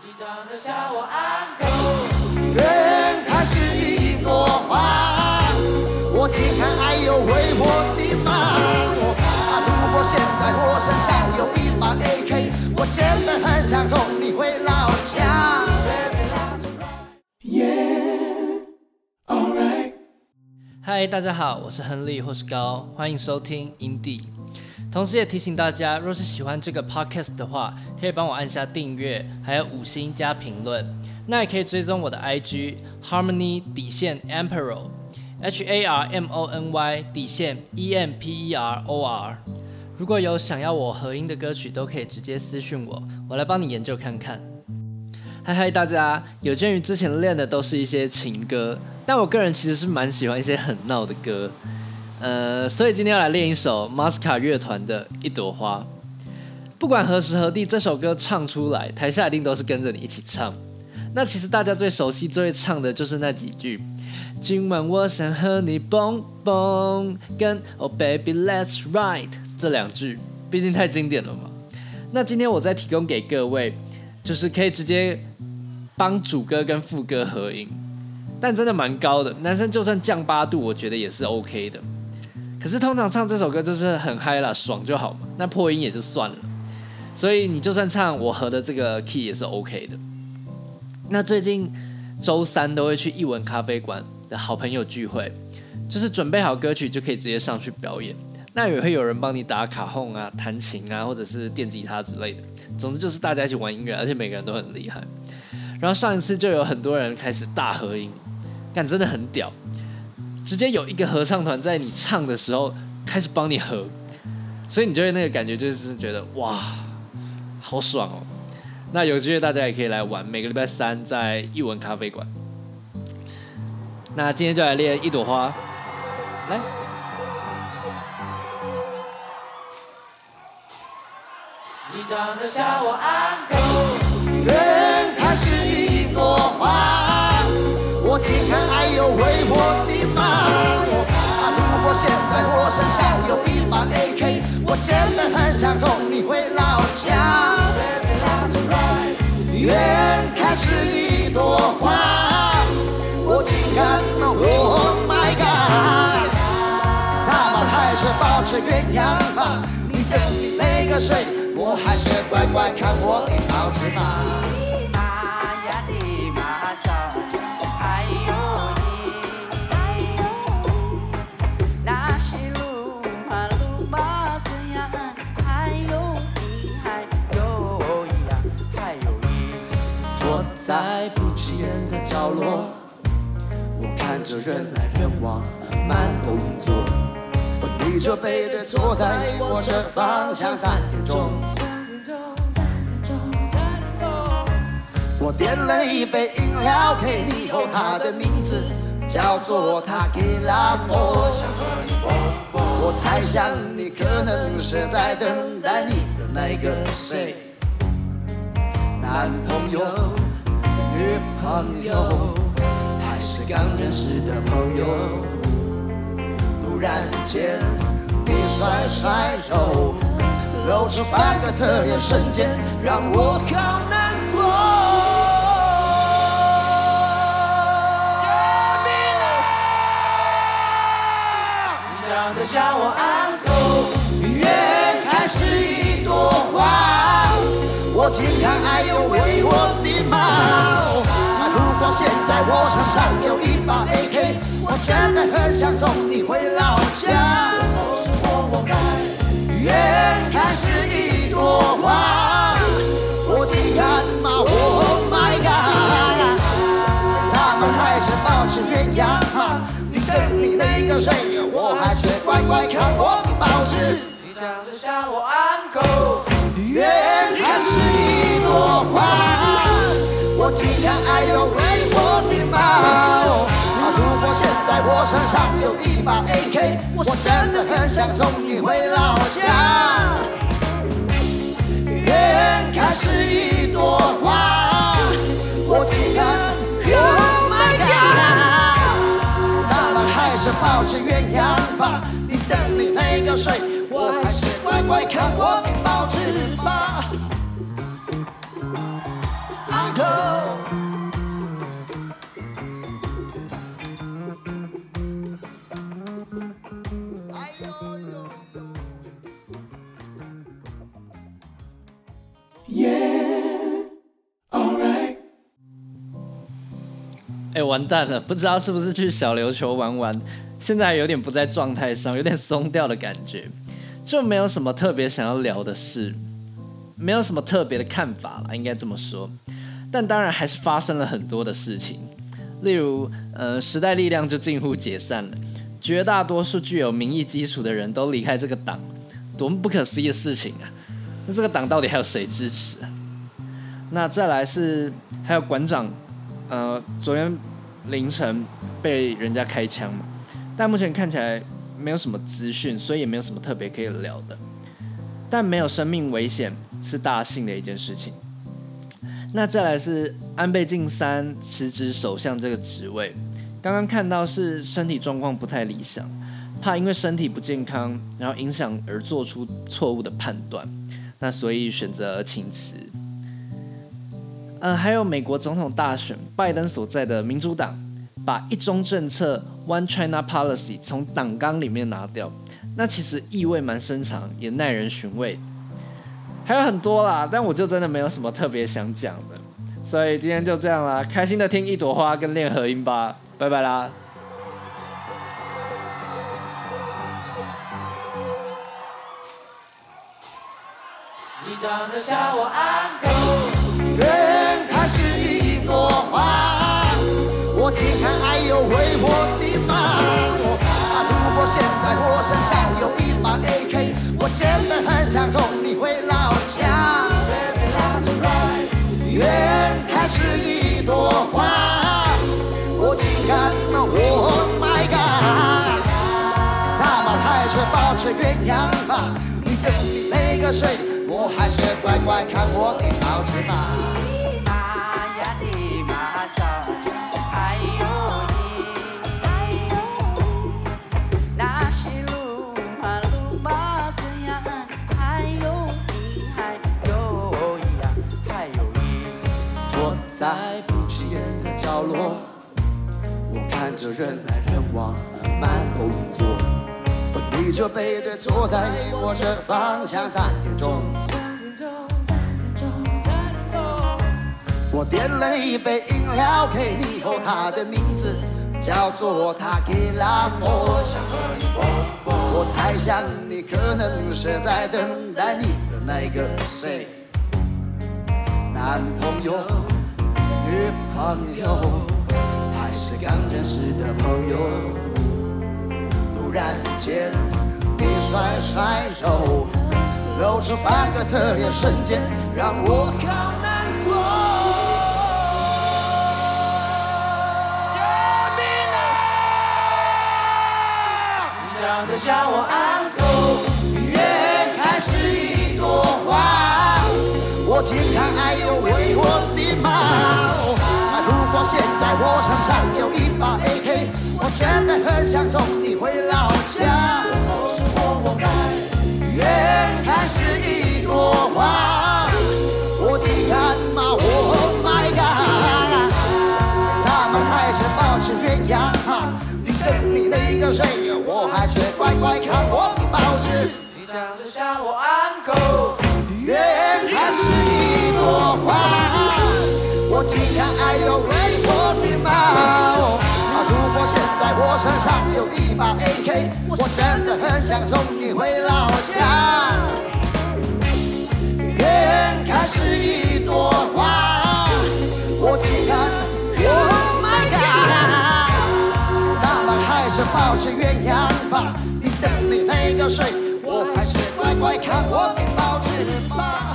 你长得像我 uncle，远看是一朵花，我竟然爱又为我的妈。如果现在我身上有一把 AK，我真的很想送你回老家。Yeah, alright。嗨，大家好，我是亨利或是高，欢迎收听 Indie。同时也提醒大家，若是喜欢这个 podcast 的话，可以帮我按下订阅，还有五星加评论。那也可以追踪我的 IG Harmony 底线 Emperor，H A R M O N Y 底线 E M P E R O R。如果有想要我合音的歌曲，都可以直接私讯我，我来帮你研究看看。嗨嗨，大家，有鉴于之前练的都是一些情歌，但我个人其实是蛮喜欢一些很闹的歌。呃，所以今天要来练一首 Masca 乐团的一朵花。不管何时何地，这首歌唱出来，台下一定都是跟着你一起唱。那其实大家最熟悉、最会唱的就是那几句：今晚我想和你蹦蹦，跟 Oh baby let's ride 这两句，毕竟太经典了嘛。那今天我再提供给各位，就是可以直接帮主歌跟副歌合音，但真的蛮高的，男生就算降八度，我觉得也是 OK 的。可是通常唱这首歌就是很嗨啦，爽就好嘛。那破音也就算了，所以你就算唱我和的这个 key 也是 OK 的。那最近周三都会去艺文咖啡馆的好朋友聚会，就是准备好歌曲就可以直接上去表演。那也会有人帮你打卡哄啊、弹琴啊，或者是电吉他之类的。总之就是大家一起玩音乐，而且每个人都很厉害。然后上一次就有很多人开始大合音，但真的很屌。直接有一个合唱团在你唱的时候开始帮你合，所以你就会那个感觉就是觉得哇，好爽哦！那有机会大家也可以来玩，每个礼拜三在艺文咖啡馆。那今天就来练一朵花，来。你长得像我 uncle，我竟然爱又为我的妈。如果现在我身上有一把 AK，我真的很想送你回老家。远看是一朵花，我竟然 Oh my God，咱们还是保持原样吧。你跟你那个谁，我还是乖乖看我的报纸。角落，我看着人来人往，慢动作。我逆着背的坐在我这方向，三点钟。我点了一杯饮料给你后，它的名字叫做塔吉拉莫。我猜想你可能是在等待你的那个谁，男朋友、朋友，还是刚认识的朋友。突然间，你甩甩头，露出半个侧脸，瞬间让我好难过。你长得像我 uncle，远看是一朵花，我竟然还有为我的妈。现在我手上有一把 AK，我真的很想送你回老家。远看是一朵花，我竟然骂 Oh my God，他们还是保持原样哈。你跟你那个谁，我还是乖乖看我的报纸。你长得像我 uncle，远看是一朵花。我竟然爱又为我的妈！如果现在我身上有一把 AK，我真的很想送你回老家。眼看是一朵花，我竟然 Oh my God！咱们还是保持原样吧。你等你那个谁，我还是乖乖看我的哎，完蛋了，不知道是不是去小琉球玩玩，现在有点不在状态上，有点松掉的感觉，就没有什么特别想要聊的事，没有什么特别的看法了，应该这么说。但当然还是发生了很多的事情，例如，呃，时代力量就近乎解散了，绝大多数具有民意基础的人都离开这个党，多么不可思议的事情啊！那这个党到底还有谁支持？那再来是还有馆长，呃，昨天凌晨被人家开枪嘛，但目前看起来没有什么资讯，所以也没有什么特别可以聊的。但没有生命危险是大幸的一件事情。那再来是安倍晋三辞职首相这个职位，刚刚看到是身体状况不太理想，怕因为身体不健康，然后影响而做出错误的判断，那所以选择请辞。呃，还有美国总统大选，拜登所在的民主党把一中政策 （One China Policy） 从党纲里面拿掉，那其实意味蛮深长，也耐人寻味。还有很多啦，但我就真的没有什么特别想讲的，所以今天就这样啦，开心的听一朵花跟练和音吧，拜拜啦。你长得像我 uncle，我近看爱又为我的妈。如果现在我身上有一把 AK，我真的很想送你回老家。远看是一朵花，我近看，Oh my God，咱们还是保持原样吧。你跟你那个谁，我还是乖乖看我的报纸吧。你就背对坐在我这方向，三点钟。我点了一杯饮料给你，后他的名字叫做他给拉莫。我猜想你可能是在等待你的那个谁，男朋友、女朋友。还是刚认识的朋友，突然间你甩甩手，露出半个侧脸，瞬间让我好难过。救命啊！你长得像我 uncle，远看是一朵花，我近看爱又为我的妈。现在我身上有一把 AK，我真的很想送你回老家。是我活该，远看是一朵花，我近看嘛，Oh my God，咱们还是保持原样。你跟你那个谁，我还是乖乖看我的报纸。你长得像我 uncle，远看是一朵花。我竟然爱又为在我身上有一把 AK，我真的很想送你回老家。天开始一朵花，我竟然，Oh my God，咱们还是保持原样吧。你等你那个谁，我还是乖乖看我的报纸吧。